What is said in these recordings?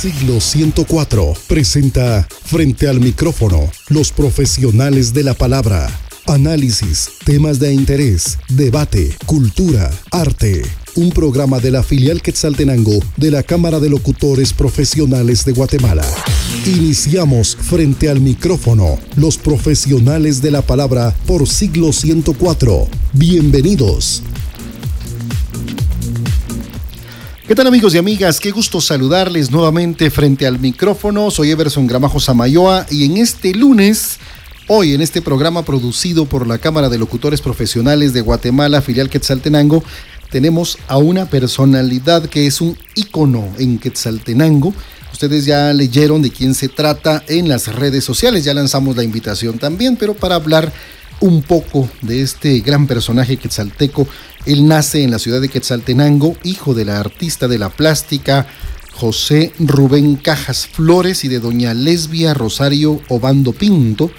Siglo 104 presenta frente al micrófono los profesionales de la palabra. Análisis, temas de interés, debate, cultura, arte. Un programa de la filial Quetzaltenango de la Cámara de Locutores Profesionales de Guatemala. Iniciamos frente al micrófono los profesionales de la palabra por siglo 104. Bienvenidos. ¿Qué tal amigos y amigas? Qué gusto saludarles nuevamente frente al micrófono. Soy Everson Gramajo Samayoa y en este lunes, hoy en este programa producido por la Cámara de Locutores Profesionales de Guatemala, filial Quetzaltenango, tenemos a una personalidad que es un ícono en Quetzaltenango. Ustedes ya leyeron de quién se trata en las redes sociales, ya lanzamos la invitación también, pero para hablar un poco de este gran personaje quetzalteco. Él nace en la ciudad de Quetzaltenango, hijo de la artista de la plástica José Rubén Cajas Flores y de doña Lesbia Rosario Obando Pinto.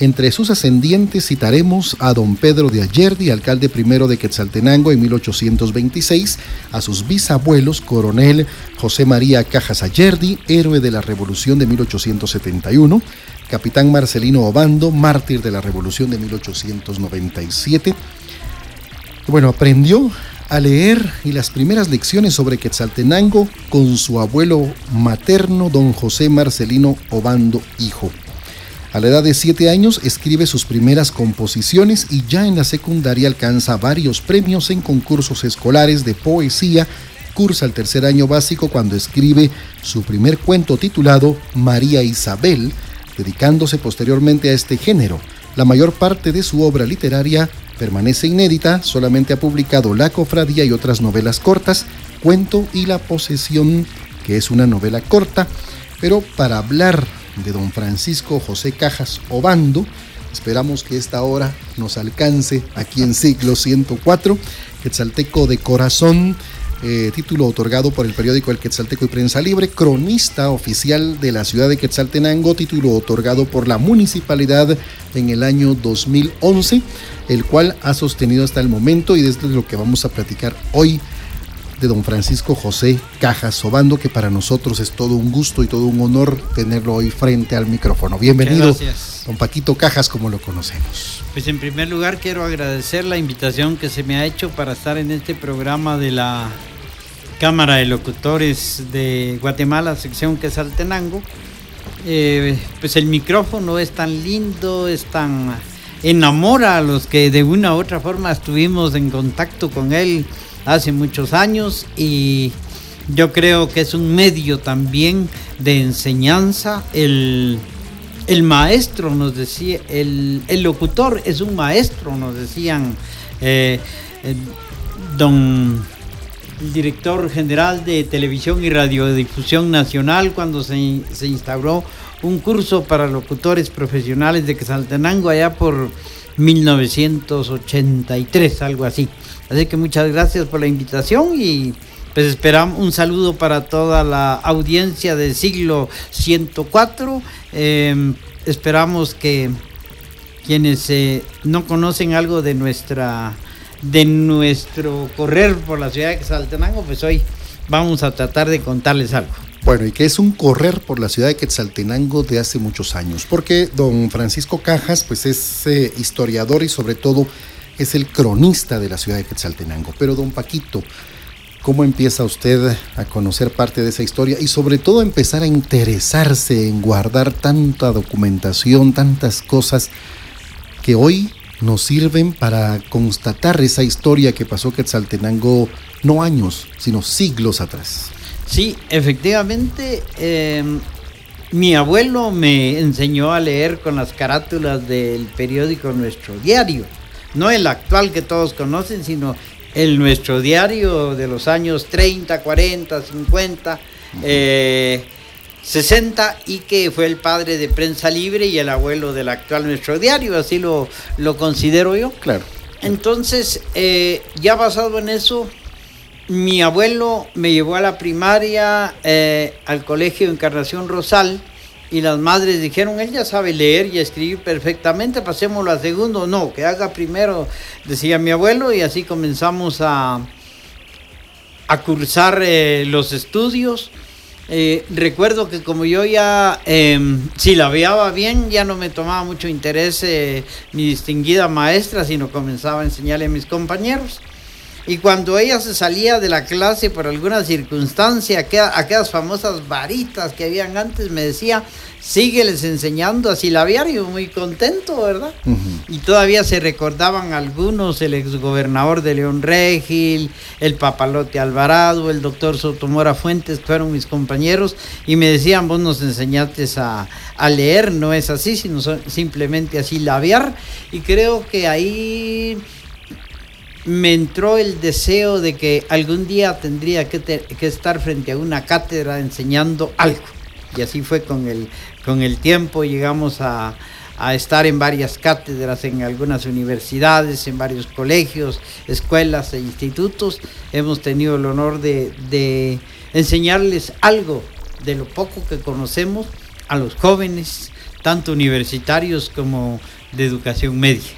Entre sus ascendientes citaremos a don Pedro de Ayerdi, alcalde primero de Quetzaltenango en 1826, a sus bisabuelos, coronel José María Cajas Ayerdi, héroe de la Revolución de 1871, capitán Marcelino Obando, mártir de la Revolución de 1897. Bueno, aprendió a leer y las primeras lecciones sobre Quetzaltenango con su abuelo materno, don José Marcelino Obando, hijo. A la edad de siete años escribe sus primeras composiciones y ya en la secundaria alcanza varios premios en concursos escolares de poesía. Cursa el tercer año básico cuando escribe su primer cuento titulado María Isabel, dedicándose posteriormente a este género. La mayor parte de su obra literaria permanece inédita, solamente ha publicado La Cofradía y otras novelas cortas, Cuento y La Posesión, que es una novela corta, pero para hablar de don Francisco José Cajas Obando, esperamos que esta hora nos alcance aquí en siglo 104, Quetzalteco de corazón, eh, título otorgado por el periódico El Quetzalteco y Prensa Libre, cronista oficial de la ciudad de Quetzaltenango, título otorgado por la municipalidad en el año 2011, el cual ha sostenido hasta el momento y desde lo que vamos a platicar hoy de don Francisco José Cajas Sobando, que para nosotros es todo un gusto y todo un honor tenerlo hoy frente al micrófono. Bienvenido, don Paquito Cajas, como lo conocemos. Pues en primer lugar quiero agradecer la invitación que se me ha hecho para estar en este programa de la Cámara de Locutores de Guatemala, sección que es Altenango. Eh, pues el micrófono es tan lindo, es tan enamora a los que de una u otra forma estuvimos en contacto con él hace muchos años y yo creo que es un medio también de enseñanza. El, el maestro nos decía, el, el, locutor es un maestro, nos decían eh, eh, don el director general de televisión y radiodifusión nacional cuando se, se instauró un curso para locutores profesionales de Quesaltenango allá por 1983, algo así. Así que muchas gracias por la invitación y pues esperamos un saludo para toda la audiencia del siglo 104. Em, esperamos que quienes eh, no conocen algo de nuestra de nuestro correr por la ciudad de Quetzaltenango, pues hoy vamos a tratar de contarles algo. Bueno, y que es un correr por la ciudad de Quetzaltenango de hace muchos años, porque don Francisco Cajas, pues es eh, historiador y sobre todo es el cronista de la ciudad de Quetzaltenango. Pero don Paquito, ¿cómo empieza usted a conocer parte de esa historia y sobre todo empezar a interesarse en guardar tanta documentación, tantas cosas que hoy nos sirven para constatar esa historia que pasó Quetzaltenango no años, sino siglos atrás. Sí, efectivamente, em, mi abuelo me enseñó a leer con las carátulas del periódico Nuestro Diario, no el actual que todos conocen, sino el Nuestro Diario de los años 30, 40, 50. 60 y que fue el padre de Prensa Libre y el abuelo del actual Nuestro Diario, así lo, lo considero yo. Claro. Entonces, eh, ya basado en eso, mi abuelo me llevó a la primaria, eh, al colegio Encarnación Rosal, y las madres dijeron, él ya sabe leer y escribir perfectamente, pasémoslo a segundo. No, que haga primero, decía mi abuelo, y así comenzamos a, cursar eh, los estudios eh, recuerdo que como yo ya, eh, si la veía bien, ya no me tomaba mucho interés eh, mi distinguida maestra, sino comenzaba a enseñarle a mis compañeros. Y cuando ella se salía de la clase por alguna circunstancia, aquellas, famosas varitas que habían antes, me decía, sígueles enseñando a silabiar, muy contento, ¿verdad? Y todavía se recordaban algunos, el exgobernador de León Regil, el papalote Alvarado, el doctor Sotomora Fuentes, fueron mis compañeros, y me decían, vos nos enseñaste a, a leer, no es así, sino simplemente a silabiar, y creo que ahí me entró el deseo de que algún día tendría que, estar frente a una cátedra enseñando algo. Y así fue con el, con el tiempo, llegamos a, estar en varias cátedras, en algunas universidades, en varios colegios, escuelas e institutos. Hemos tenido el honor de, de enseñarles algo de lo poco que conocemos a los jóvenes, tanto universitarios como de educación media.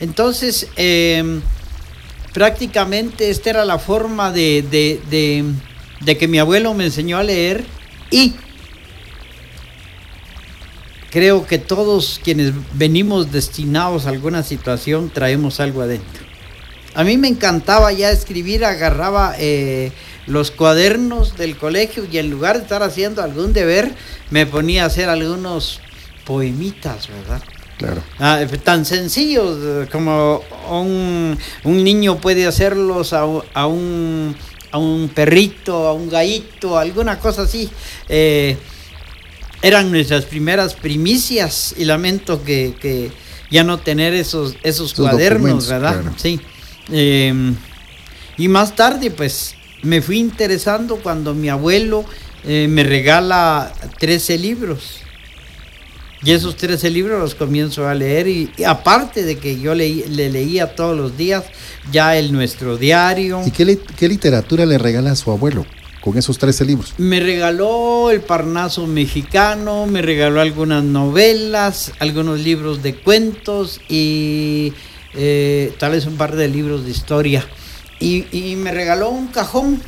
Entonces, eh, prácticamente esta era la forma de, que mi abuelo me enseñó a leer y creo que todos quienes venimos destinados a alguna situación traemos algo adentro. A mí me encantaba ya escribir, agarraba eh, los cuadernos del colegio y en lugar de estar haciendo algún deber, me ponía a hacer algunos poemitas, ¿verdad? Claro. Ah, tan sencillos como un, niño puede hacerlos a, un, a un perrito, a un gallito, alguna cosa así. Eh, eran nuestras primeras primicias y lamento que, ya no tener esos, esos, cuadernos, ¿verdad? Sí. Em, y más tarde, pues, me fui interesando cuando mi abuelo eh, me regala 13 libros y esos 13 libros los comienzo a leer y, aparte de que yo le, le, leía todos los días ya el nuestro diario. ¿Y qué, qué, literatura le regala a su abuelo con esos 13 libros? Me regaló El Parnaso Mexicano, me regaló algunas novelas, algunos libros de cuentos y eh, tal vez un par de libros de historia. Y, y me regaló un cajón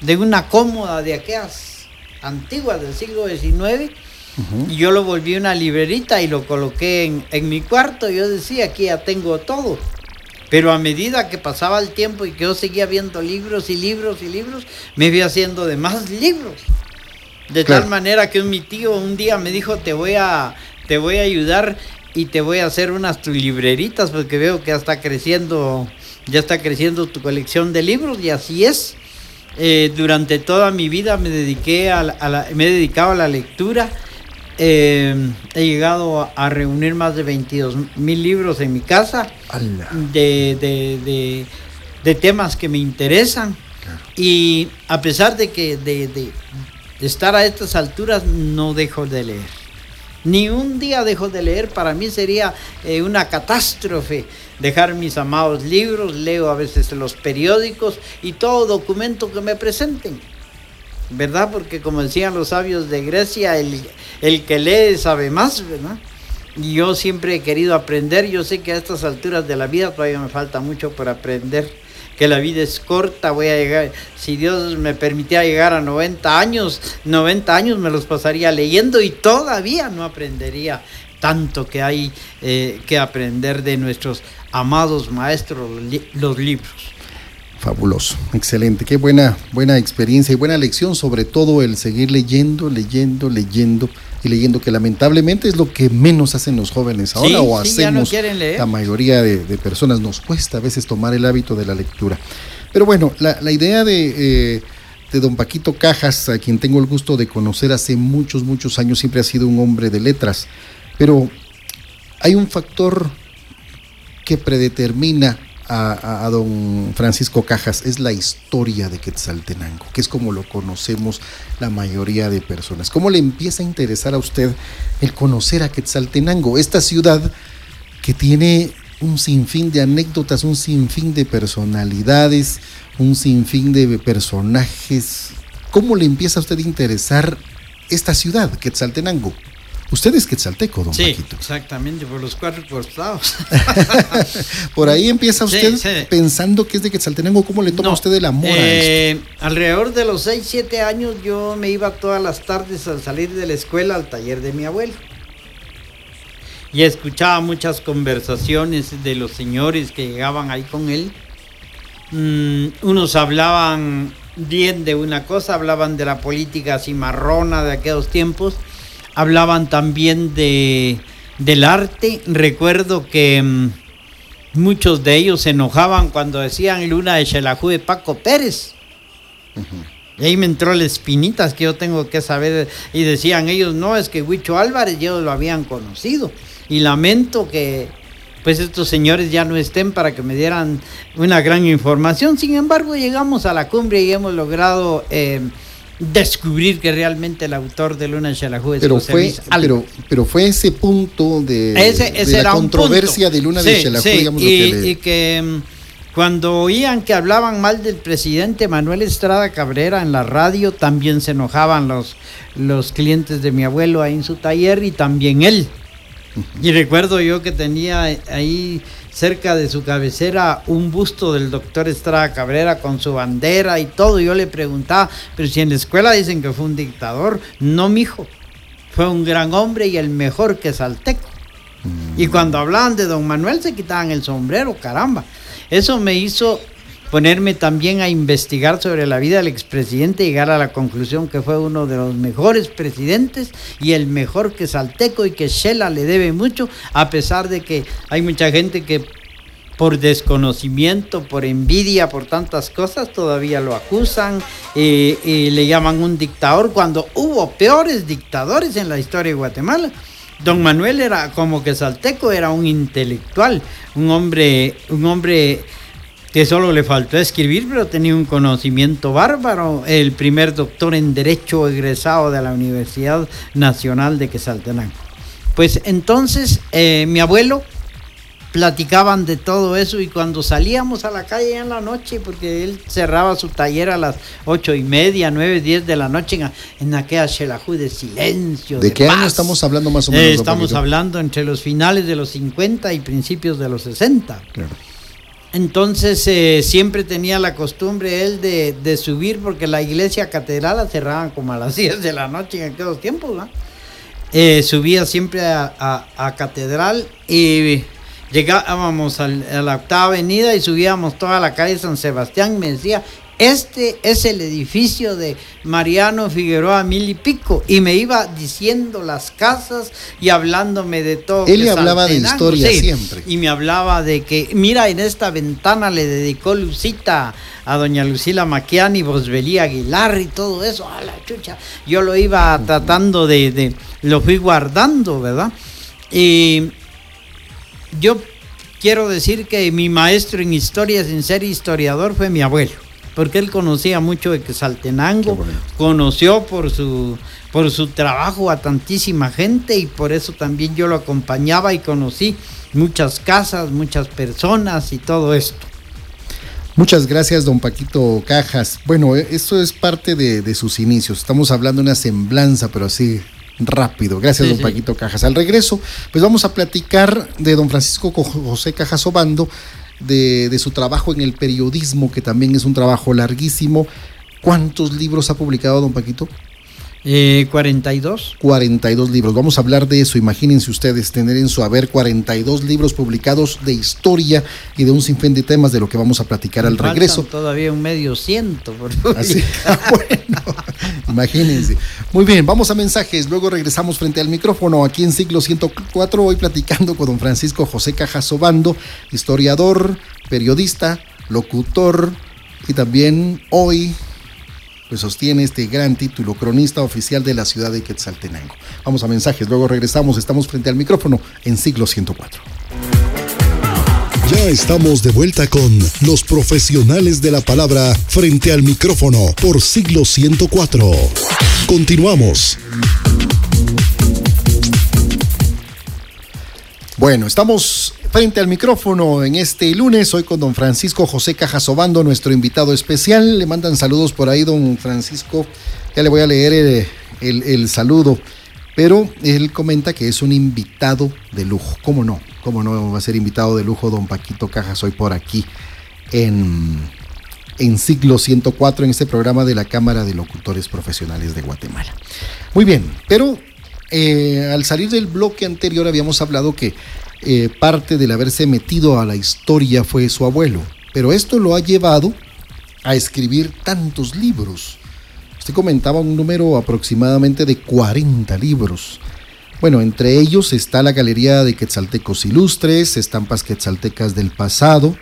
de una cómoda de aquellas antiguas del siglo XIX yo lo volví una librerita y lo coloqué en, mi cuarto. Yo decía, aquí ya tengo todo. Pero a medida que pasaba el tiempo y que yo seguía viendo libros y libros y libros, me fui haciendo de más libros. De tal manera que mi tío un día me dijo, te voy a, te voy a ayudar y te voy a hacer unas tus libreritas porque veo que ya está creciendo, ya está creciendo tu colección de libros y así es. Eh, durante toda mi vida me dediqué a, me he dedicado a la lectura eh, he llegado a, reunir más de 22 mil libros en mi casa de, temas que me interesan. Y a pesar de que de, estar a estas alturas, no dejo de leer. Ni un día dejo de leer. Para mí sería eh, una catástrofe dejar mis amados libros. Leo a veces los periódicos y todo documento que me presenten. ¿Verdad? Porque como decían los sabios de Grecia, el, el que lee sabe más, ¿verdad? Y yo siempre he querido aprender, yo sé que a estas alturas de la vida todavía me falta mucho por aprender, que la vida es corta, voy a llegar, si Dios me permitía llegar a 90 años, 90 años me los pasaría leyendo y todavía no aprendería tanto que hay eh, que aprender de nuestros amados maestros, los libros. Fabuloso, excelente, qué buena, buena experiencia y buena lección, sobre todo el seguir leyendo, leyendo, leyendo y leyendo, que lamentablemente es lo que menos hacen los jóvenes ahora o hacemos la mayoría de, personas. Nos cuesta a veces tomar el hábito de la lectura. Pero bueno, la, idea de, eh, de don Paquito Cajas, a quien tengo el gusto de conocer hace muchos, muchos años, siempre ha sido un hombre de letras, pero hay un factor que predetermina a, don Francisco Cajas es la historia de Quetzaltenango, que es como lo conocemos la mayoría de personas. ¿Cómo le empieza a interesar a usted el conocer a Quetzaltenango, esta ciudad que tiene un sinfín de anécdotas, un sinfín de personalidades, un sinfín de personajes? ¿Cómo le empieza a usted a interesar esta ciudad, Quetzaltenango? Usted es quetzalteco, don sí, Paquito. exactamente, por los cuatro costados. por ahí empieza usted pensando que es de Quetzaltenango. ¿Cómo le toma a usted el amor a eh, esto? Alrededor de los 6, 7 años yo me iba todas las tardes al salir de la escuela al taller de mi abuelo. Y escuchaba muchas conversaciones de los señores que llegaban ahí con él. Mm, unos hablaban bien de una cosa, hablaban de la política cimarrona de aquellos tiempos hablaban también de, del arte. Recuerdo que mm, muchos de ellos se enojaban cuando decían Luna de Xelajú de Paco Pérez. Y ahí me entró la espinitas que yo tengo que saber. Y decían ellos, no, es que Huicho Álvarez ellos lo habían conocido. Y lamento que pues estos señores ya no estén para que me dieran una gran información. Sin embargo, llegamos a la cumbre y hemos logrado... Eh, descubrir que realmente el autor de Luna Xelajú es pero fue, pero, pero, fue ese punto de, la controversia de Luna de Xelajú, digamos y, que y que mm, cuando oían que hablaban mal del presidente Manuel Estrada Cabrera en la radio, también se enojaban los, los clientes de mi abuelo ahí en su taller y también él. Y recuerdo yo que tenía ahí cerca de su cabecera un busto del doctor Estrada Cabrera con su bandera y todo. Yo le preguntaba, pero si en la escuela dicen que fue un dictador, no, mijo, fue un gran hombre y el mejor que Salteco. Y cuando hablaban de don Manuel se quitaban el sombrero, caramba. Eso me hizo ponerme también a investigar sobre la vida del expresidente llegar a la conclusión que fue uno de los mejores presidentes y el mejor que Salteco y que Shela le debe mucho, a pesar de que hay mucha gente que por desconocimiento, por envidia, por tantas cosas, todavía lo acusan y le llaman un dictador cuando hubo peores dictadores en la historia de Guatemala. Don Manuel era como que Salteco era un intelectual, un hombre, un hombre que solo le faltó escribir, pero tenía un conocimiento bárbaro, el primer doctor en Derecho egresado de la Universidad Nacional de Quesaltenango. Pues entonces eh, mi abuelo platicaban de todo eso y cuando salíamos a la calle en la noche, porque él cerraba su taller a las ocho y media, nueve, diez de la noche en, en aquella Xelajú de silencio. ¿De, qué año estamos hablando más o menos? Eh, estamos hablando entre los finales de los 50 y principios de los 60. Claro. Entonces eh, siempre tenía la costumbre él de, subir porque la iglesia catedral la cerraban como a las 10 de la noche en aquellos tiempos. Eh, subía siempre a, catedral y llegábamos a la octava avenida y subíamos toda la calle San Sebastián me decía, este es el edificio de Mariano Figueroa Mil y Pico. Y me iba diciendo las casas y hablándome de todo. Él le hablaba de historia siempre. Y me hablaba de que, mira, en esta ventana le dedicó Lucita a doña Lucila Maquiani, Bosbelí Aguilar y todo eso. A la chucha. Yo lo iba tratando de, de, lo fui guardando, ¿verdad? Y yo quiero decir que mi maestro en historia sin ser historiador fue mi abuelo porque él conocía mucho de Quetzaltenango, conoció por su, por su trabajo a tantísima gente y por eso también yo lo acompañaba y conocí muchas casas, muchas personas y todo esto. Muchas gracias, don Paquito Cajas. Bueno, eh, esto es parte de, sus inicios. Estamos hablando de una semblanza, pero así rápido. Gracias, don Paquito Cajas. Al regreso, pues vamos a platicar de don Francisco José Cajas Obando, de, su trabajo en el periodismo, que también es un trabajo larguísimo. ¿Cuántos libros ha publicado don Paquito? Eh, 42. 42 libros. Vamos a hablar de eso. Imagínense ustedes tener en su haber 42 libros publicados de historia y de un sinfín de temas de lo que vamos a platicar al regreso. Todavía un medio ciento. Por Así, ah, bueno, imagínense. Muy bien, vamos a mensajes. Luego regresamos frente al micrófono aquí en siglo 104. Hoy platicando con don Francisco José Cajas Obando, historiador, periodista, locutor y también hoy pues sostiene este gran título, cronista oficial de la ciudad de Quetzaltenango. Vamos a mensajes, luego regresamos, estamos frente al micrófono en siglo 104. Ya estamos de vuelta con los profesionales de la palabra frente al micrófono por siglo 104. Continuamos. Bueno, estamos frente al micrófono en este lunes, hoy con don Francisco José Cajasobando, nuestro invitado especial. Le mandan saludos por ahí, don Francisco. Ya le voy a leer el, saludo. Pero él comenta que es un invitado de lujo. ¿Cómo no? ¿Cómo no va a ser invitado de lujo don Paquito Cajas hoy por aquí en, en siglo 104 en este programa de la Cámara de Locutores Profesionales de Guatemala? Muy bien, pero eh, al salir del bloque anterior habíamos hablado que eh, parte del haberse metido a la historia fue su abuelo, pero esto lo ha llevado a escribir tantos libros. Usted comentaba un número aproximadamente de 40 libros. Bueno, entre ellos está la Galería de Quetzaltecos Ilustres, estampas quetzaltecas del pasado,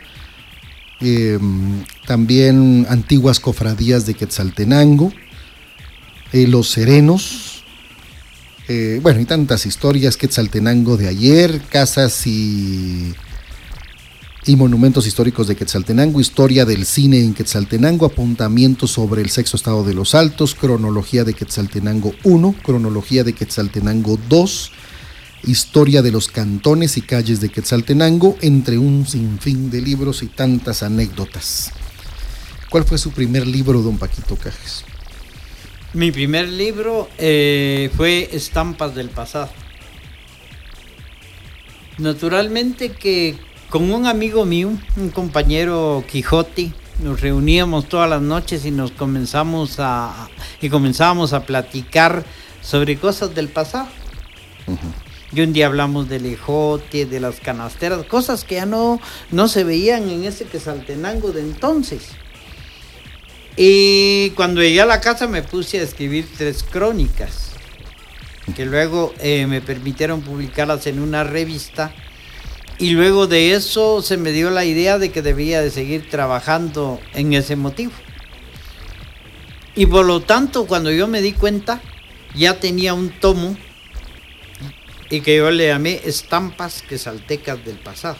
em, también antiguas cofradías de Quetzaltenango, eh, Los Serenos, eh, bueno, y tantas historias, Quetzaltenango de ayer, casas y, y monumentos históricos de Quetzaltenango, historia del cine en Quetzaltenango, apuntamientos sobre el sexto estado de los altos, cronología de Quetzaltenango 1, cronología de Quetzaltenango 2, historia de los cantones y calles de Quetzaltenango, entre un sinfín de libros y tantas anécdotas. ¿Cuál fue su primer libro, don Paquito Cajes? Mi primer libro eh, fue Estampas del pasado. Naturalmente que con un amigo mío, un compañero Quijote, nos reuníamos todas las noches y nos comenzamos a y comenzábamos a platicar sobre cosas del pasado. Y un día hablamos del ejote, de las canasteras, cosas que ya no, no se veían en ese Quesaltenango de entonces. Y cuando llegué a la casa me puse a escribir tres crónicas, que luego eh, me permitieron publicarlas en una revista. Y luego de eso se me dio la idea de que debía de seguir trabajando en ese motivo. Y por lo tanto, cuando yo me di cuenta, ya tenía un tomo y que yo le llamé Estampas que saltecas del pasado.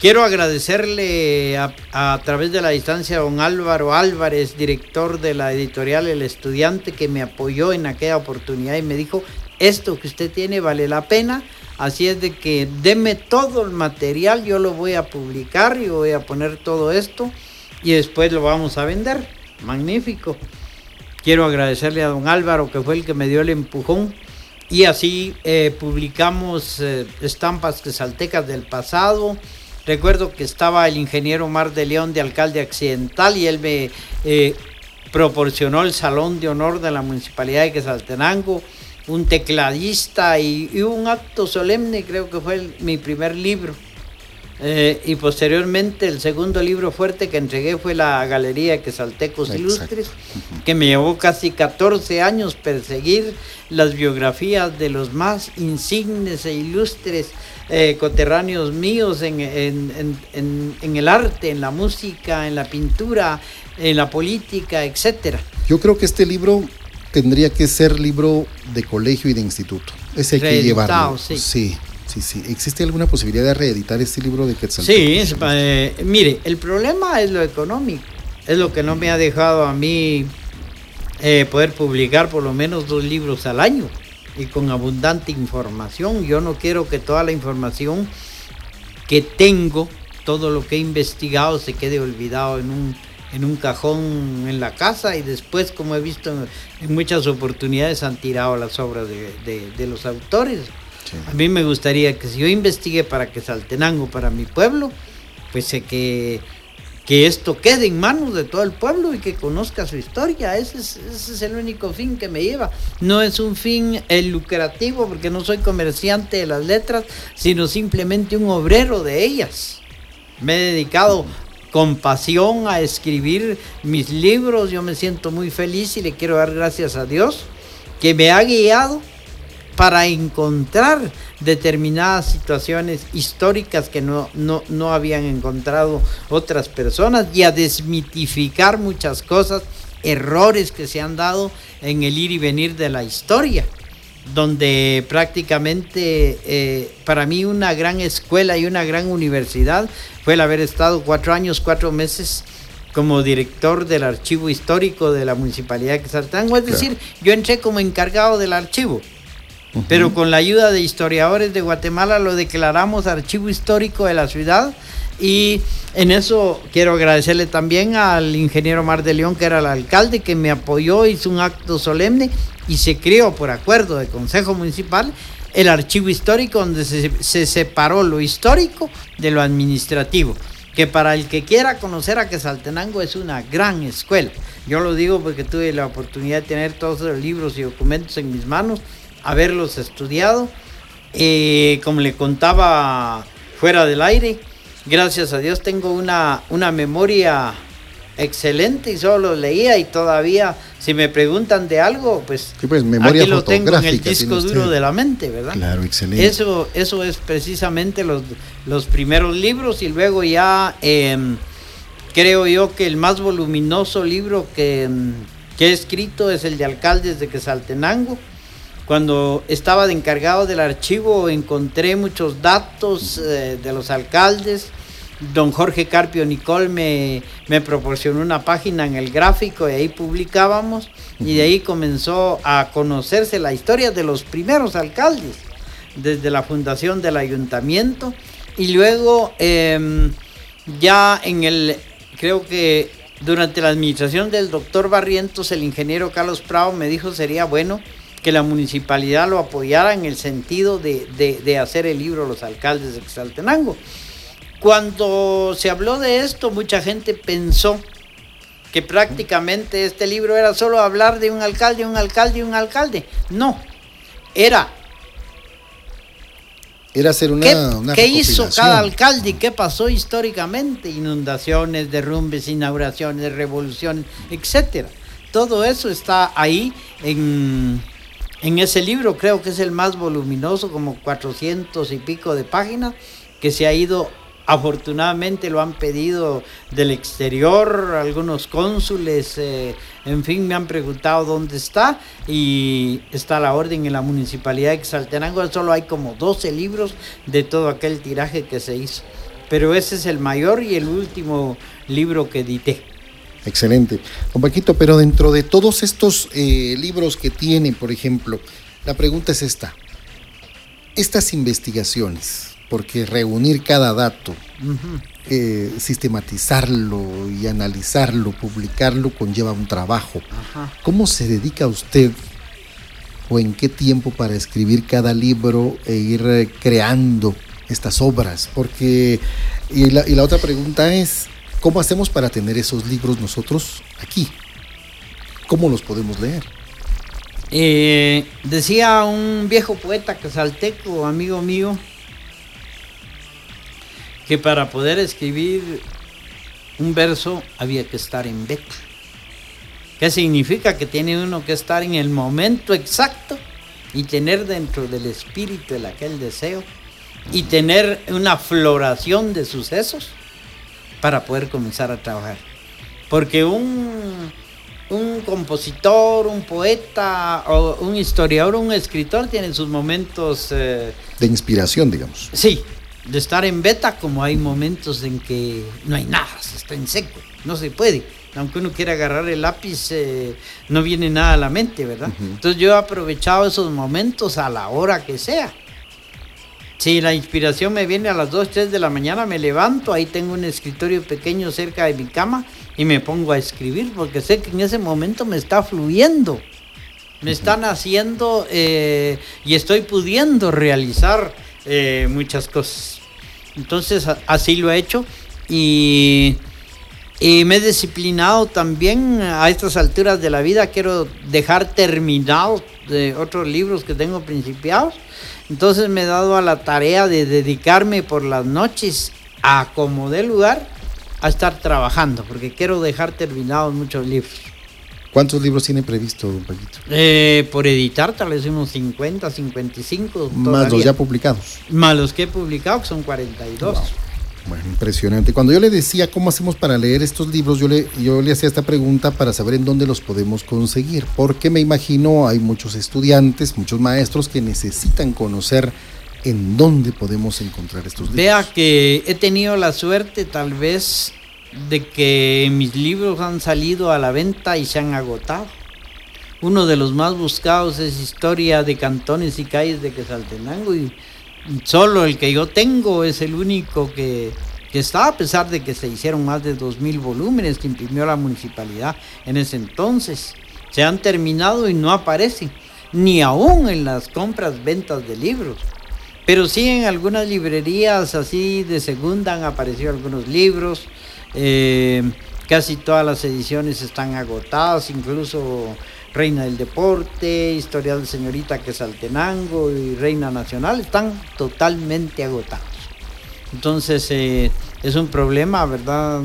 Quiero agradecerle a, través de la distancia a don Álvaro Álvarez, director de la editorial El Estudiante, que me apoyó en aquella oportunidad y me dijo, esto que usted tiene vale la pena, así es de que deme todo el material, yo lo voy a publicar y voy a poner todo esto y después lo vamos a vender. Magnífico. Quiero agradecerle a don Álvaro, que fue el que me dio el empujón. Y así eh, publicamos eh, estampas que saltecas del pasado, Recuerdo que estaba el ingeniero Mar de León de alcalde accidental y él me eh, proporcionó el salón de honor de la municipalidad de Quesaltenango, un tecladista y, un acto solemne, creo que fue mi primer libro. Eh, y posteriormente el segundo libro fuerte que entregué fue la Galería de Quesaltecos Ilustres, que me llevó casi 14 años perseguir las biografías de los más insignes e ilustres eh, coterráneos míos en, el arte, en la música, en la pintura, en la política, etcétera. Yo creo que este libro tendría que ser libro de colegio y de instituto. Ese hay que llevarlo. Sí. sí. Sí, ¿Existe alguna posibilidad de reeditar este libro de Quetzaltenango? Sí, eh, mire, el problema es lo económico. Es lo que no me ha dejado a mí eh, poder publicar por lo menos dos libros al año y con abundante información. Yo no quiero que toda la información que tengo, todo lo que he investigado, se quede olvidado en un, en un cajón en la casa y después, como he visto en, muchas oportunidades, han tirado las obras de, los autores. A mí me gustaría que si yo investigue para que Saltenango, para mi pueblo, pues sé que que esto quede en manos de todo el pueblo y que conozca su historia. Ese es, el único fin que me lleva. No es un fin eh, lucrativo porque no soy comerciante de las letras, sino simplemente un obrero de ellas. Me he dedicado con pasión a escribir mis libros. Yo me siento muy feliz y le quiero dar gracias a Dios que me ha guiado para encontrar determinadas situaciones históricas que no, no, habían encontrado otras personas y a desmitificar muchas cosas, errores que se han dado en el ir y venir de la historia donde prácticamente eh, para mí una gran escuela y una gran universidad fue el haber estado cuatro años, cuatro meses como director del archivo histórico de la municipalidad de Quetzaltenango, es decir, yo entré como encargado del archivo pero con la ayuda de historiadores de Guatemala lo declaramos archivo histórico de la ciudad y en eso quiero agradecerle también al ingeniero Mar de León, que era el alcalde, que me apoyó, hizo un acto solemne y se creó por acuerdo del Consejo Municipal el archivo histórico donde se, se separó lo histórico de lo administrativo que para el que quiera conocer a Quesaltenango es una gran escuela. Yo lo digo porque tuve la oportunidad de tener todos los libros y documentos en mis manos, haberlos estudiado. Eh, como le contaba fuera del aire, gracias a Dios tengo una, una memoria excelente y solo leía y todavía si me preguntan de algo, pues, pues memoria aquí lo tengo en el disco duro de la mente, ¿verdad? Claro, excelente. Eso, eso es precisamente los, los primeros libros y luego ya em, creo yo que el más voluminoso libro que, em, que, he escrito es el de Alcaldes de Quesaltenango. Cuando estaba de encargado del archivo encontré muchos datos eh, de los alcaldes, don Jorge Carpio Nicol me, me, proporcionó una página en el gráfico y ahí publicábamos. Y de ahí comenzó a conocerse la historia de los primeros alcaldes, desde la fundación del ayuntamiento. Y luego em, ya en el, creo que durante la administración del doctor Barrientos, el ingeniero Carlos Prado me dijo sería bueno que la municipalidad lo apoyara en el sentido de, de, de hacer el libro Los alcaldes de Exaltenango. Cuando se habló de esto, mucha gente pensó que prácticamente este libro era solo hablar de un alcalde, un alcalde, un alcalde. No, era... Era hacer una... ¿Qué, una ¿qué hizo cada alcalde y qué pasó históricamente? Inundaciones, derrumbes, inauguraciones, revoluciones, etcétera. Todo eso está ahí en, en ese libro, creo que es el más voluminoso, como 400 y pico de páginas, que se ha ido Afortunadamente lo han pedido del exterior, algunos cónsules, eh, en fin, me han preguntado dónde está y está la orden en la municipalidad de Exaltenango. Solo hay como 12 libros de todo aquel tiraje que se hizo. Pero ese es el mayor y el último libro que edité. Excelente. Don Paquito, pero dentro de todos estos eh, libros que tiene, por ejemplo, la pregunta es esta. Estas investigaciones, porque reunir cada dato, uh -huh. eh, sistematizarlo y analizarlo, publicarlo, conlleva un trabajo. ¿Cómo se dedica usted o en qué tiempo para escribir cada libro e ir eh, creando estas obras? Porque, y la, y la otra pregunta es, ¿cómo hacemos para tener esos libros nosotros aquí? ¿Cómo los podemos leer? Eh, decía un viejo poeta casalteco, amigo mío, que para poder escribir un verso había que estar en beta. ¿Qué significa? Que tiene uno que estar en el momento exacto y tener dentro del espíritu el aquel deseo y tener una floración de sucesos para poder comenzar a trabajar. Porque un, un compositor, un poeta, o un historiador, un escritor tiene sus momentos... Eh, de inspiración, digamos. Sí, de estar en beta como hay momentos en que no hay nada, se está en seco, no se puede. Aunque uno quiera agarrar el lápiz, eh, no viene nada a la mente, ¿verdad? Uh -huh. Entonces yo he aprovechado esos momentos a la hora que sea. Si la inspiración me viene a las 2, 3 de la mañana, me levanto, ahí tengo un escritorio pequeño cerca de mi cama y me pongo a escribir porque sé que en ese momento me está fluyendo, me están haciendo eh, y estoy pudiendo realizar eh, muchas cosas. Entonces así lo he hecho y, y, me he disciplinado también a estas alturas de la vida. Quiero dejar terminados de otros libros que tengo principiados. Entonces me he dado a la tarea de dedicarme por las noches a como de lugar a estar trabajando, porque quiero dejar terminados muchos libros. ¿Cuántos libros tiene previsto, don Paquito? Eh, por editar, tal vez unos 50, 55. Más todavía. los ya publicados. Más los que he publicado, que son 42. Wow. Bueno, impresionante. Cuando yo le decía cómo hacemos para leer estos libros, yo le, yo le hacía esta pregunta para saber en dónde los podemos conseguir. Porque me imagino hay muchos estudiantes, muchos maestros que necesitan conocer en dónde podemos encontrar estos libros. Vea que he tenido la suerte, tal vez, de que mis libros han salido a la venta y se han agotado. Uno de los más buscados es Historia de Cantones y Calles de Quesaltenango y solo el que yo tengo es el único que, que está, a pesar de que se hicieron más de 2.000 volúmenes que imprimió la municipalidad en ese entonces. se han terminado y no aparecen, ni aún en las compras, ventas de libros. Pero sí en algunas librerías así de segunda han aparecido algunos libros. Eh, casi todas las ediciones están agotadas, incluso Reina del Deporte, Historia de Señorita Quesaltenango y Reina Nacional están totalmente agotados. Entonces eh, es un problema, ¿verdad?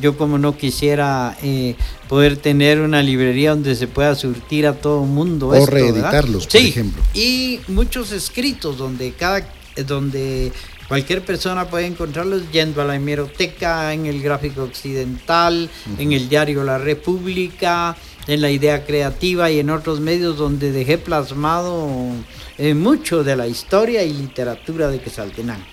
Yo como no quisiera eh, poder tener una librería donde se pueda surtir a todo el mundo. O reeditarlos, por ejemplo. Y muchos escritos donde cada donde cualquier persona puede encontrarlos yendo a la hemeroteca, en el gráfico occidental, en el diario La República, en la idea creativa y en otros medios donde dejé plasmado eh, mucho de la historia y literatura de Quesaltenango.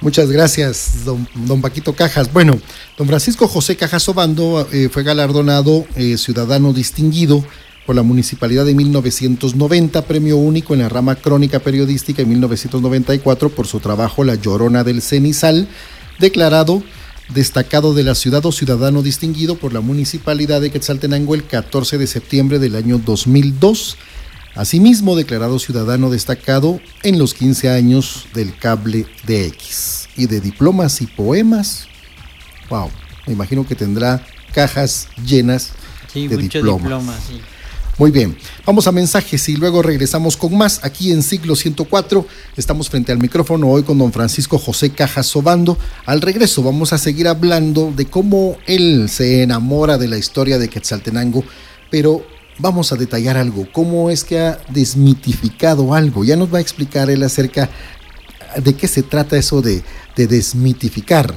Muchas gracias, don, don, Paquito Cajas. Bueno, don Francisco José Cajas Obando eh, fue galardonado eh, ciudadano distinguido por la Municipalidad de 1990, premio único en la rama crónica periodística en 1994 por su trabajo La Llorona del Cenizal, declarado destacado de la ciudad o ciudadano distinguido por la Municipalidad de Quetzaltenango el 14 de septiembre del año 2002 Asimismo, declarado ciudadano destacado en los 15 años del cable de X. Y de diplomas y poemas, wow, me imagino que tendrá cajas llenas de diplomas. Muy bien, vamos a mensajes y luego regresamos con más aquí en Siglo 104. Estamos frente al micrófono hoy con don Francisco José Cajas Sobando. Al regreso vamos a seguir hablando de cómo él se enamora de la historia de Quetzaltenango, pero vamos a detallar algo, cómo es que ha desmitificado algo. Ya nos va a explicar él acerca de qué se trata eso de, desmitificar.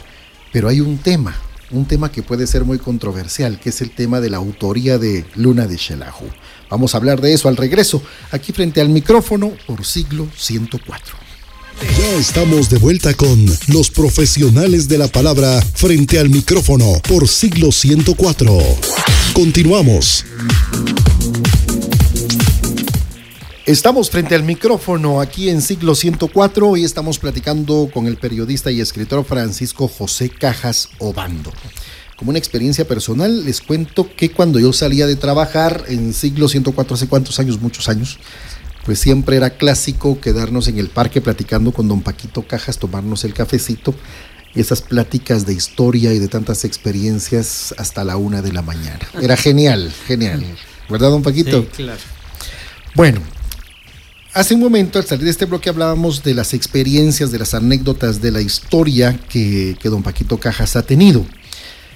Pero hay un tema, un tema que puede ser muy controversial, que es el tema de la autoría de Luna de Shelahu. Vamos a hablar de eso al regreso, aquí frente al micrófono por siglo 104. Ya estamos de vuelta con los profesionales de la palabra frente al micrófono por siglo 104. Continuamos. Estamos frente al micrófono aquí en siglo 104 y estamos platicando con el periodista y escritor Francisco José Cajas Obando. Como una experiencia personal, les cuento que cuando yo salía de trabajar en siglo 104, hace cuántos años, muchos años, pues siempre era clásico quedarnos en el parque platicando con don Paquito Cajas, tomarnos el cafecito y esas pláticas de historia y de tantas experiencias hasta la una de la mañana. Era genial, genial. ¿Verdad, don Paquito? Sí, claro. Bueno, Hace un momento, al salir de este bloque, hablábamos de las experiencias, de las anécdotas, de la historia que, don Paquito Cajas ha tenido.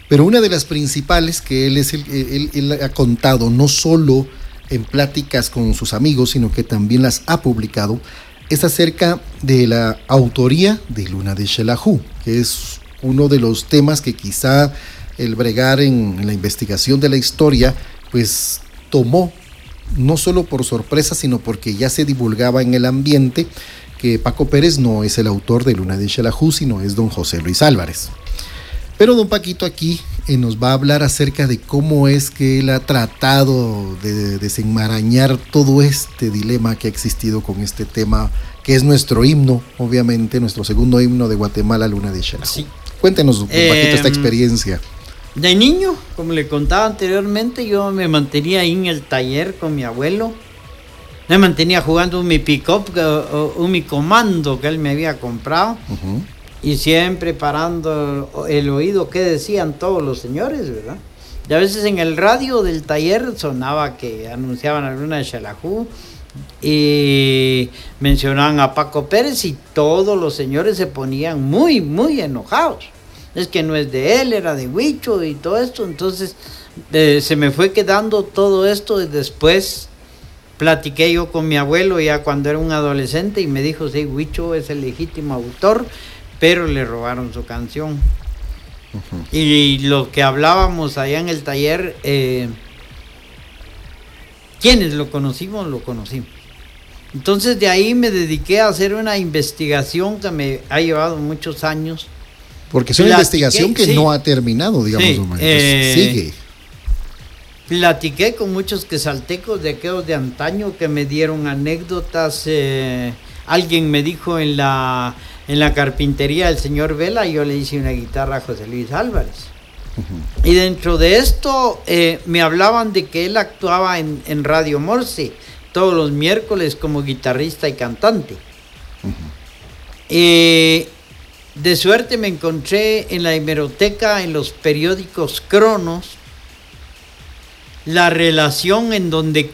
Pero una de las principales que él, es él, ha contado, no solo en pláticas con sus amigos, sino que también las ha publicado, es acerca de la autoría de Luna de Shelahu, que es uno de los temas que quizá el bregar en, la investigación de la historia, pues tomó no solo por sorpresa, sino porque ya se divulgaba en el ambiente que Paco Pérez no es el autor de Luna de Xelajú, sino es don José Luis Álvarez. Pero don Paquito aquí eh, nos va a hablar acerca de cómo es que él ha tratado de desenmarañar todo este dilema que ha existido con este tema, que es nuestro himno, obviamente, nuestro segundo himno de Guatemala, Luna de Xelajú. Cuéntenos, don Paquito, esta experiencia. De niño, como le contaba anteriormente, yo me mantenía ahí en el taller con mi abuelo. Me mantenía jugando mi pick-up, un mi comando que él me había comprado. Y siempre parando el oído qué decían todos los señores, ¿verdad? Y a veces en el radio del taller sonaba que anunciaban alguna de Xalajú y mencionaban a Paco Pérez y todos los señores se ponían muy, muy enojados es que no es de él, era de Huicho y todo esto. Entonces se me fue quedando todo esto y después platiqué yo con mi abuelo ya cuando era un adolescente y me dijo, sí, Huicho es el legítimo autor, pero le robaron su canción. Y lo que hablábamos allá en el taller, eh, quienes lo conocimos, lo conocimos. Entonces de ahí me dediqué a hacer una investigación que me ha llevado muchos años porque es una investigación que no ha terminado, digamos. Eh, sigue. Platiqué con muchos quesaltecos de aquellos de antaño que me dieron anécdotas. Eh, alguien me dijo en la, en la carpintería del señor Vela, yo le hice una guitarra a José Luis Álvarez. Y dentro de esto eh, me hablaban de que él actuaba en, en, Radio Morse todos los miércoles como guitarrista y cantante. Eh, de suerte me encontré en la hemeroteca, en los periódicos Cronos, la relación en donde,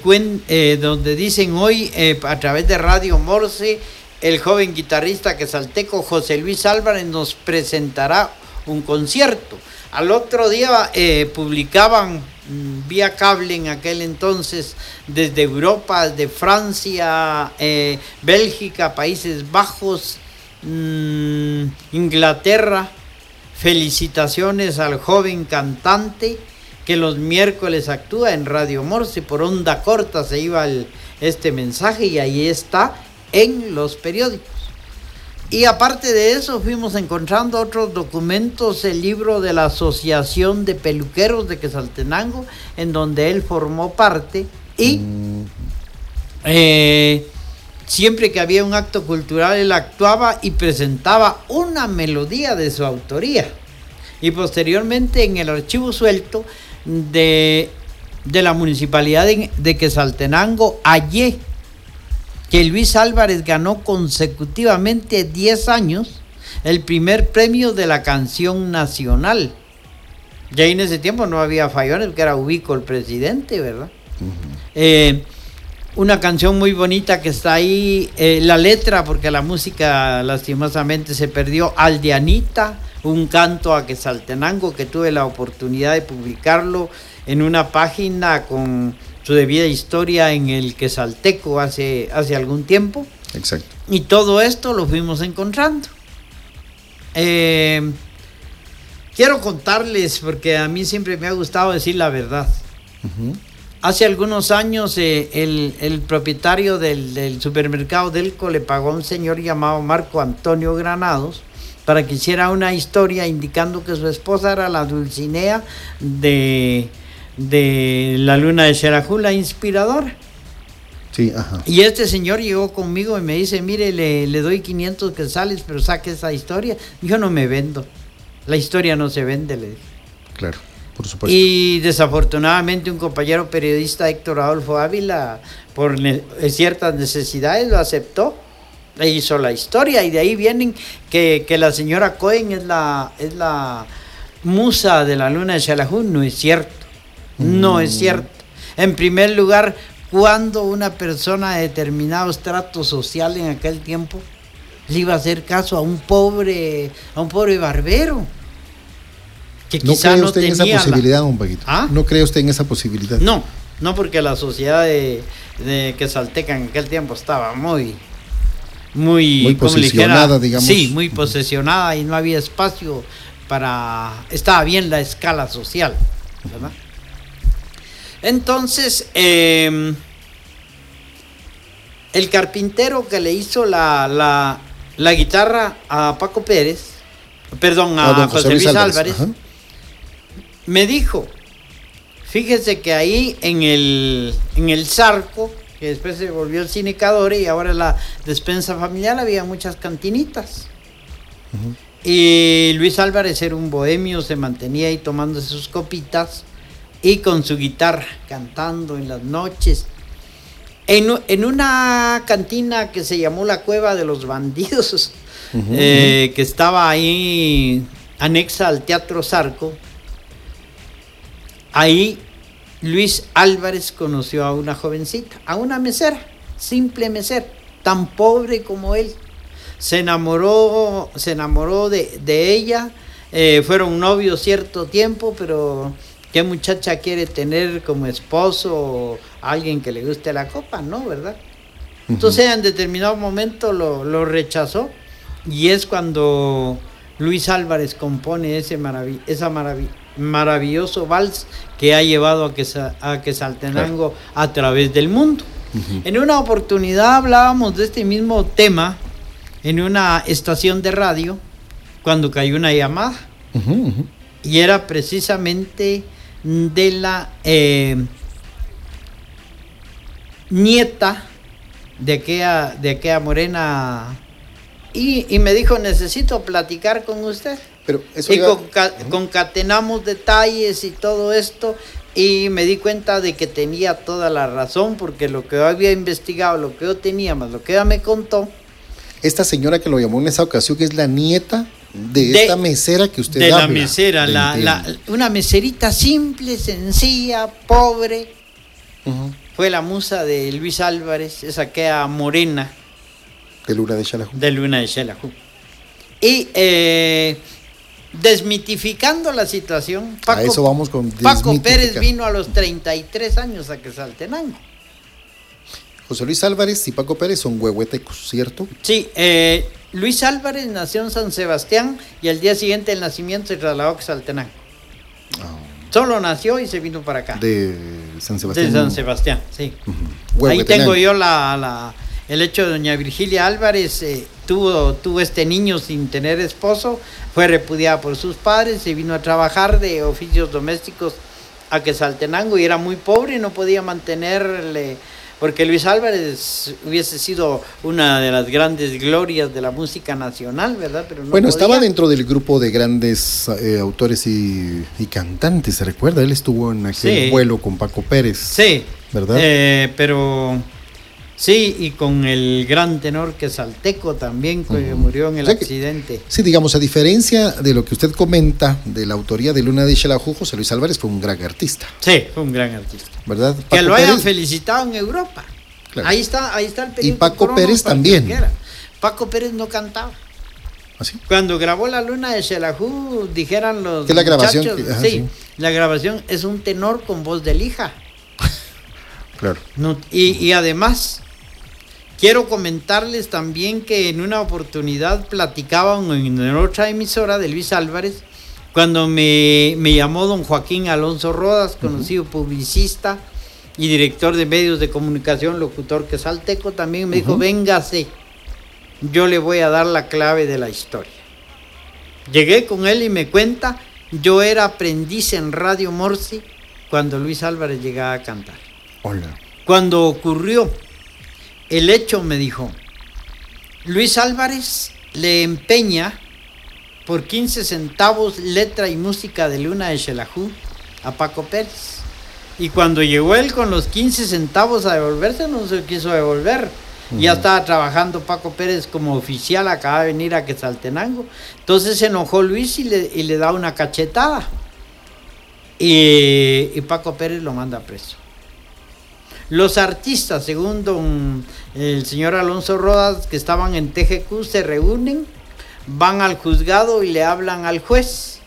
eh, donde dicen hoy a través de Radio Morse, el joven guitarrista quesalteco José Luis Álvarez nos presentará un concierto. Al otro día eh, publicaban mm, vía cable en aquel entonces desde Europa, de Francia, eh, Bélgica, Países Bajos, mm, Inglaterra. Felicitaciones al joven cantante que los miércoles actúa en Radio Morse. Por onda corta se iba este mensaje y ahí está en los periódicos. Y aparte de eso, fuimos encontrando otros documentos, el libro de la Asociación de Peluqueros de Quesaltenango, en donde él formó parte, y eh, siempre que había un acto cultural, él actuaba y presentaba una melodía de su autoría. Y posteriormente en el archivo suelto de, la municipalidad de, de Quesaltenango, hallé que Luis Álvarez ganó consecutivamente 10 años el primer premio de la canción nacional. Ya en ese tiempo no había fallones, que era Ubico el presidente, ¿verdad? Eh, una canción muy bonita que está ahí, eh, la letra, porque la música lastimosamente se perdió, Aldeanita, un canto a Quesaltenango, que tuve la oportunidad de publicarlo en una página con su debida historia en el Quesalteco hace, hace algún tiempo. Exacto. Y todo esto lo fuimos encontrando. Eh, quiero contarles, porque a mí siempre me ha gustado decir la verdad. Hace algunos años eh, el, propietario del, del, supermercado Delco le pagó a un señor llamado Marco Antonio Granados para que hiciera una historia indicando que su esposa era la Dulcinea de de la luna de Xerajú, la inspiradora. Sí, ajá. Y este señor llegó conmigo y me dice, mire, le, le doy 500 quetzales, pero saque esa historia. Yo no me vendo. La historia no se vende, le dije. Claro, por supuesto. Y desafortunadamente un compañero periodista, Héctor Adolfo Ávila, por ciertas necesidades lo aceptó e hizo la historia. Y de ahí vienen que, que la señora Cohen es la, es la musa de la luna de Xelajú. No es cierto. No es cierto. En primer lugar, cuando una persona de determinado estrato social en aquel tiempo le iba a hacer caso a un pobre, a un pobre barbero. Que ¿No cree usted en esa posibilidad, un Paquito? ¿Ah? ¿No cree usted en esa posibilidad? No, no porque la sociedad de, de Quesalteca en aquel tiempo estaba muy, muy, muy posesionada, digamos. Sí, muy posesionada y no había espacio para, estaba bien la escala social, ¿verdad? Entonces, em, el carpintero que le hizo la, guitarra a Paco Pérez, perdón, a, José, Luis Álvarez, me dijo, fíjese que ahí en el, en el Zarco, que después se volvió el Cine y ahora la despensa familiar, había muchas cantinitas. Y Luis Álvarez era un bohemio, se mantenía ahí tomándose sus copitas y con su guitarra cantando en las noches. En, una cantina que se llamó la Cueva de los Bandidos, eh, que estaba ahí anexa al Teatro Zarco, ahí Luis Álvarez conoció a una jovencita, a una mesera, simple mesera, tan pobre como él. Se enamoró, se enamoró de, ella, eh, fueron novios cierto tiempo, pero ¿Qué muchacha quiere tener como esposo alguien que le guste la copa? No, ¿verdad? Entonces en determinado momento lo, rechazó y es cuando Luis Álvarez compone ese esa maravilloso vals que ha llevado a que, a que Saltenango a través del mundo. En una oportunidad hablábamos de este mismo tema en una estación de radio cuando cayó una llamada y era precisamente de la eh, nieta de aquella, de aquella morena y, me dijo, necesito platicar con usted. Pero eso y ya- conca- concatenamos detalles y todo esto y me di cuenta de que tenía toda la razón porque lo que yo había investigado, lo que yo tenía más lo que ella me contó, Esta señora que lo llamó en esa ocasión, que es la nieta de, De- esta mesera que usted de la habla. mesera, la, la- una meserita simple, sencilla, pobre, fue la musa de Luis Álvarez, esa queda morena. De Luna de Xalajú. de Luna de Xelajú. Y eh, desmitificando la situación, A eso vamos con Paco Pérez vino a los 33 años a Quesaltenango. José Luis Álvarez y Paco Pérez son huehuetecos, ¿cierto? Sí, eh, Luis Álvarez nació en San Sebastián y al día siguiente del nacimiento se trasladó a Quesaltenango. Solo nació y se vino para acá. Ah, De San Sebastián. De San Sebastián, sí. Ahí tengo yo la, la- el hecho de doña Virgilia Álvarez, eh, tuvo, tuvo este niño sin tener esposo, fue repudiada por sus padres, se vino a trabajar de oficios domésticos a Quesaltenango y era muy pobre y no podía mantenerle, porque Luis Álvarez hubiese sido una de las grandes glorias de la música nacional, ¿verdad? Pero no bueno, estaba dentro del grupo de grandes eh, autores y, y cantantes, ¿se recuerda? Él estuvo en aquel Sí. vuelo con Paco Pérez. Sí. ¿Verdad? Eh, pero sí, y con el gran tenor que Salteco también, que murió en el O sea que- accidente. Sí, digamos, a diferencia de lo que usted comenta de la autoría de Luna de Xelajú, José Luis Álvarez fue un gran artista, Sí, fue un gran artista. ¿verdad? que lo hayan Pérez- felicitado en Europa. Claro. Ahí está, ahí está el periódico Paco Pérez también. Paco Pérez no cantaba. ¿Así? Cuando grabó la luna de Xelajú, dijeran los Que la grabación muchachos, que- ajá, sí, sí. la grabación es un tenor con voz de lija. Claro. No, y, y además, quiero comentarles también que en una oportunidad platicaban en otra emisora de Luis Álvarez, cuando me, me llamó don Joaquín Alonso Rodas, conocido publicista y director de medios de comunicación, locutor que salteco, también me dijo, véngase, yo le voy a dar la clave de la historia. Llegué con él y me cuenta, yo era aprendiz en Radio Morsi cuando Luis Álvarez llegaba a cantar. Hola. Cuando ocurrió el hecho, me dijo, Luis Álvarez le empeña por 15 centavos letra y música de Luna de Xelajú a Paco Pérez. Y cuando llegó él con los 15 centavos a devolverse, no se quiso devolver. Ya estaba trabajando Paco Pérez como oficial, acaba de venir a Quetzaltenango. Entonces se enojó Luis y le, y le da una cachetada. Y, y Paco Pérez lo manda preso. Los artistas, según don, el señor Alonso Rodas, que estaban en TGQ, se reúnen, van al juzgado y le hablan al juez,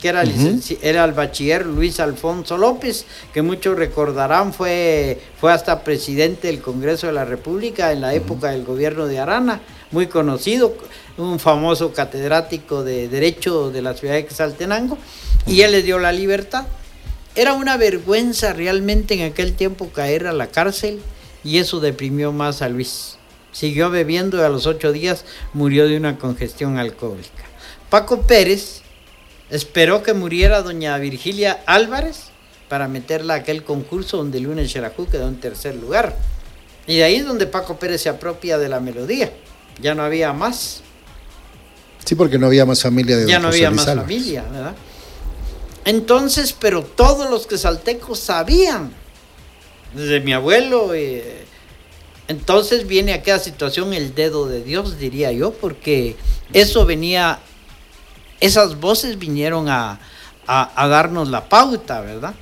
que era el bachiller Luis Alfonso López, que muchos recordarán fue, fue hasta presidente del Congreso de la República en la época del gobierno de Arana, muy conocido, un famoso catedrático de Derecho de la ciudad de Quetzaltenango, y él le dio la libertad. Era una vergüenza realmente en aquel tiempo caer a la cárcel y eso deprimió más a Luis. Siguió bebiendo y a los ocho días murió de una congestión alcohólica. Paco Pérez esperó que muriera doña Virgilia Álvarez para meterla a aquel concurso donde Lunes Xerajú quedó en tercer lugar. Y de ahí es donde Paco Pérez se apropia de la melodía. Ya no había más. Sí, porque no había más familia de Ya don no José había Luis más Álvarez. familia, ¿verdad? Entonces, pero todos los quesaltecos sabían, desde mi abuelo, eh, entonces viene aquella situación el dedo de Dios, diría yo, porque eso venía, esas voces vinieron a, a- a darnos la pauta, ¿verdad?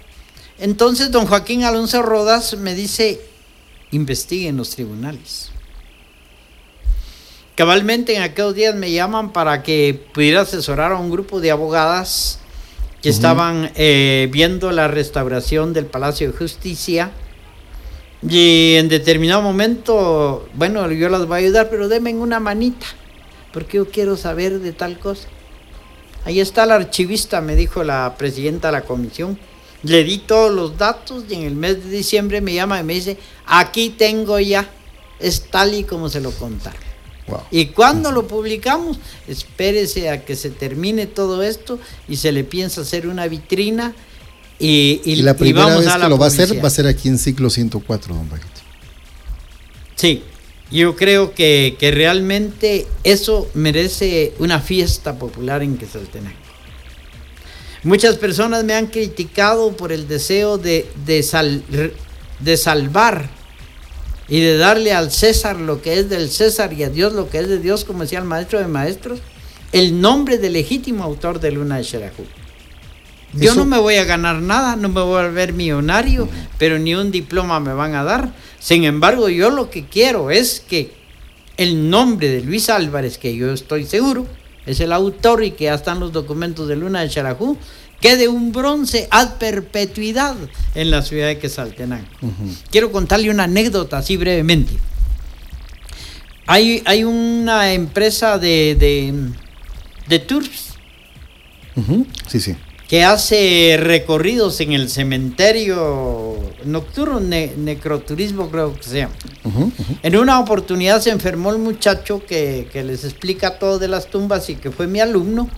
Entonces, don Joaquín Alonso Rodas me dice, investigue en los tribunales. Cabalmente en aquellos días me llaman para que pudiera asesorar a un grupo de abogadas que estaban eh, viendo la restauración del Palacio de Justicia. Y en determinado momento, bueno, yo las voy a ayudar, pero denme una manita, porque yo quiero saber de tal cosa. Ahí está el archivista, me dijo la presidenta de la comisión. Le di todos los datos y en el mes de diciembre me llama y me dice, aquí tengo ya, es tal y como se lo contaron. Wow. ¿Y cuándo lo publicamos? Espérese a que se termine todo esto y se le piensa hacer una vitrina y, y- Y la y primera vamos vez a que lo va a hacer va a ser aquí en ciclo 104, don Paquito. Sí, Yo creo que, que realmente eso merece una fiesta popular en Quetzaltenango. Muchas personas me han criticado por el deseo de, de, sal- de salvar y de darle al César lo que es del César y a Dios lo que es de Dios, como decía el maestro de maestros, el nombre del legítimo autor de Luna de Xerajú. Yo Eso- no me voy a ganar nada, no me voy a volver millonario, pero ni un diploma me van a dar. Sin embargo, yo lo que quiero es que el nombre de Luis Álvarez, que yo estoy seguro, es el autor y que ya están los documentos de Luna de Xerajú, quede un bronce ad perpetuidad en la ciudad de Quetzaltenango. Quiero contarle una anécdota así brevemente. Hay, hay una empresa de, de, de tours Sí, sí. que hace recorridos en el cementerio nocturno, ne- necroturismo creo que se llama. En una oportunidad se enfermó el muchacho que, que les explica todo de las tumbas y que fue mi alumno.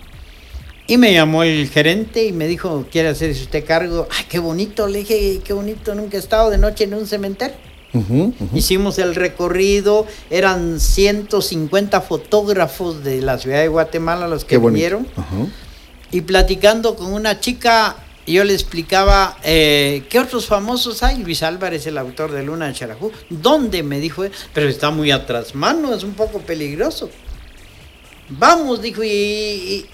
Y me llamó el gerente y me dijo, ¿quiere hacerse usted cargo? Ay, qué bonito, le dije, qué bonito, nunca he estado de noche en un cementerio. Hicimos el recorrido, eran 150 fotógrafos de la ciudad de Guatemala los que vinieron. Y platicando con una chica, yo le explicaba, eh, ¿qué otros famosos hay? Luis Álvarez, el autor de Luna de Charajú. ¿Dónde? Me dijo, pero está muy atrás, mano, es un poco peligroso. Vamos, dijo, y, y,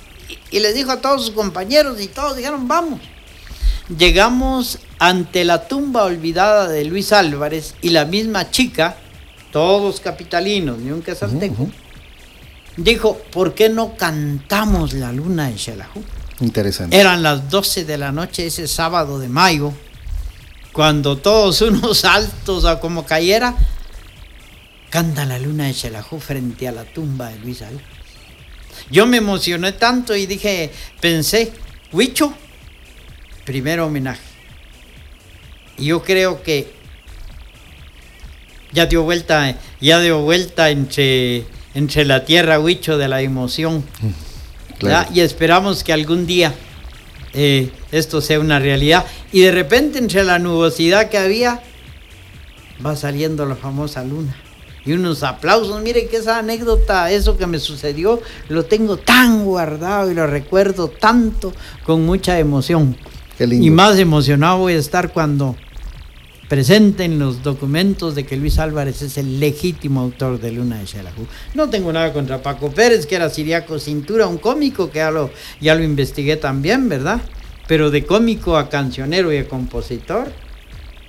y les dijo a todos sus compañeros y todos dijeron, vamos. Llegamos ante la tumba olvidada de Luis Álvarez y la misma chica, todos capitalinos, ni un quesalteco, Ujú, dijo, ¿por qué no cantamos la luna de Xelajú? Interesante. Eran las 12 de la noche ese sábado de mayo, cuando todos unos altos a como cayera, canta la luna de Xelajú frente a la tumba de Luis Álvarez. Yo me emocioné tanto y dije, pensé, Huicho, primer homenaje. Y yo creo que ya dio vuelta, ya dio vuelta entre, entre la tierra, Huicho, de la emoción. Claro. ¿ya? Y esperamos que algún día eh, esto sea una realidad. Y de repente, entre la nubosidad que había, va saliendo la famosa luna. Y unos aplausos. Mire que esa anécdota, eso que me sucedió, lo tengo tan guardado y lo recuerdo tanto con mucha emoción. Qué lindo. Y más emocionado voy a estar cuando presenten los documentos de que Luis Álvarez es el legítimo autor de Luna de Xelajú. No tengo nada contra Paco Pérez, que era Siriaco Cintura, un cómico que ya lo, ya lo investigué también, ¿verdad? Pero de cómico a cancionero y a compositor.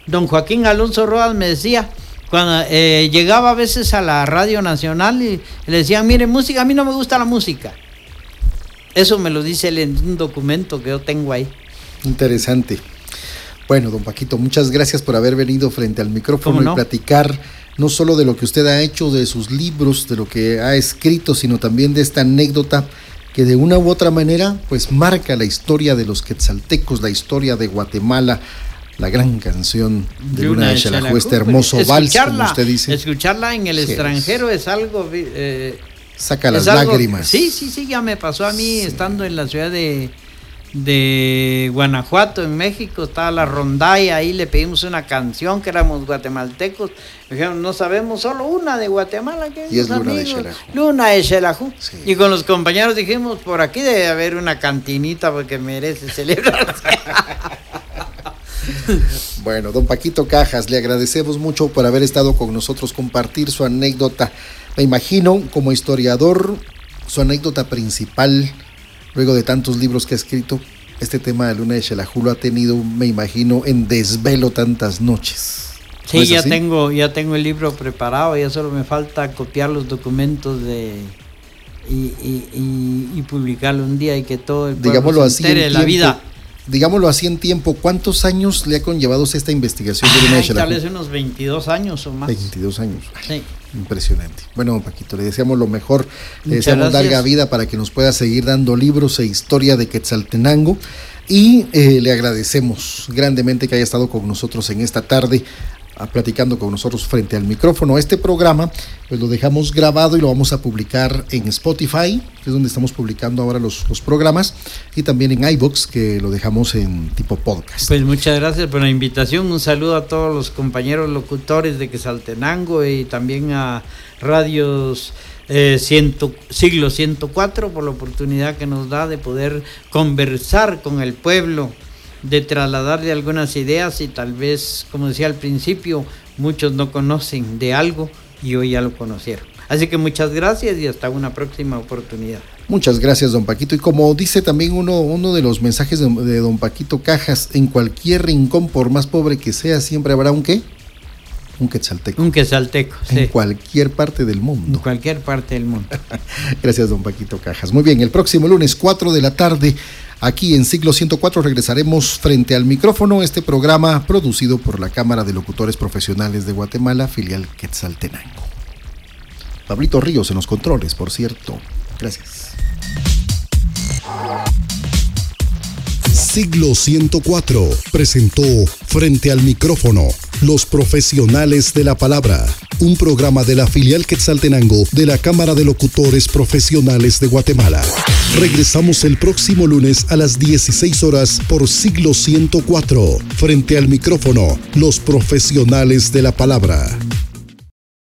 Don Joaquín Alonso Rodas me decía, cuando eh, llegaba a veces a la Radio Nacional y le decían, mire, música, a mí no me gusta la música. Eso me lo dice él en un documento que yo tengo ahí. Interesante. Bueno, don Paquito, muchas gracias por haber venido frente al micrófono ¿Cómo y platicar no solo de lo que usted ha hecho, de sus libros, de lo que ha escrito, sino también de esta anécdota que de una u otra manera pues marca la historia de los quetzaltecos, la historia de Guatemala, la gran canción de Luna de Xelajú, este hermoso vals, como usted dice, Escucharla en el Sí, extranjero es algo... eh, saca las algo- lágrimas. Sí, sí, sí, ya me pasó a mí Sí. estando en la ciudad de, de Guanajuato, en México, estaba la rondalla, ahí le pedimos una canción que éramos guatemaltecos. Dijeron, no sabemos solo una de Guatemala. que Y es Luna de amigos". Xelajú. Luna de Xelajú. Sí. Y con los compañeros dijimos, por aquí debe haber una cantinita porque merece celebrarse. Bueno, don Paquito Cajas, le agradecemos mucho por haber estado con nosotros, compartir su anécdota. Me imagino, como historiador, su anécdota principal, luego de tantos libros que ha escrito, este tema de Luna de Xelajú lo ha tenido, me imagino, en desvelo tantas noches. ¿No Sí, ya así? tengo, ya tengo el libro preparado, ya solo me falta copiar los documentos de y, y- y- y publicarlo un día y que todo el pueblo Digámoslo se así, entere en de la vida. Digámoslo así en tiempo, ¿cuántos años le ha conllevado esta investigación de Luna de tal vez unos 22 años o más. 22 años. Sí. Impresionante. Bueno, Paquito, le deseamos lo mejor, le deseamos gracias. larga vida para que nos pueda seguir dando libros e historia de Quetzaltenango y eh, le agradecemos grandemente que haya estado con nosotros en esta tarde platicando con nosotros frente al micrófono. Este programa pues lo dejamos grabado y lo vamos a publicar en Spotify, que es donde estamos publicando ahora los, programas, y también en iBox, que lo dejamos en tipo podcast. Pues muchas gracias por la invitación. Un saludo a todos los compañeros locutores de Quesaltenango y también a radios eh, siglo 104 por la oportunidad que nos da de poder conversar con el pueblo de trasladarle algunas ideas y tal vez, como decía al principio, muchos no conocen de algo y hoy ya lo conocieron. Así que muchas gracias y hasta una próxima oportunidad. Muchas gracias, don Paquito. Y como dice también uno, uno de los mensajes de, de don Paquito Cajas, en cualquier rincón, por más pobre que sea, siempre habrá un qué? Un quetzalteco. Un quetzalteco, En cualquier parte del mundo. En cualquier parte del mundo. Gracias, don Paquito Cajas. Muy bien, el próximo lunes, 4 de la tarde, aquí en Siglo 104, regresaremos frente al micrófono este programa producido por la Cámara de Locutores Profesionales de Guatemala, filial Quetzaltenango. Pablito Ríos en los controles, por cierto. Gracias. Siglo 104 presentó Frente al micrófono los profesionales de la palabra, un programa de la filial Quetzaltenango de la Cámara de Locutores Profesionales de Guatemala. Regresamos el próximo lunes a las 16 horas por siglo 104, frente al micrófono, los profesionales de la palabra.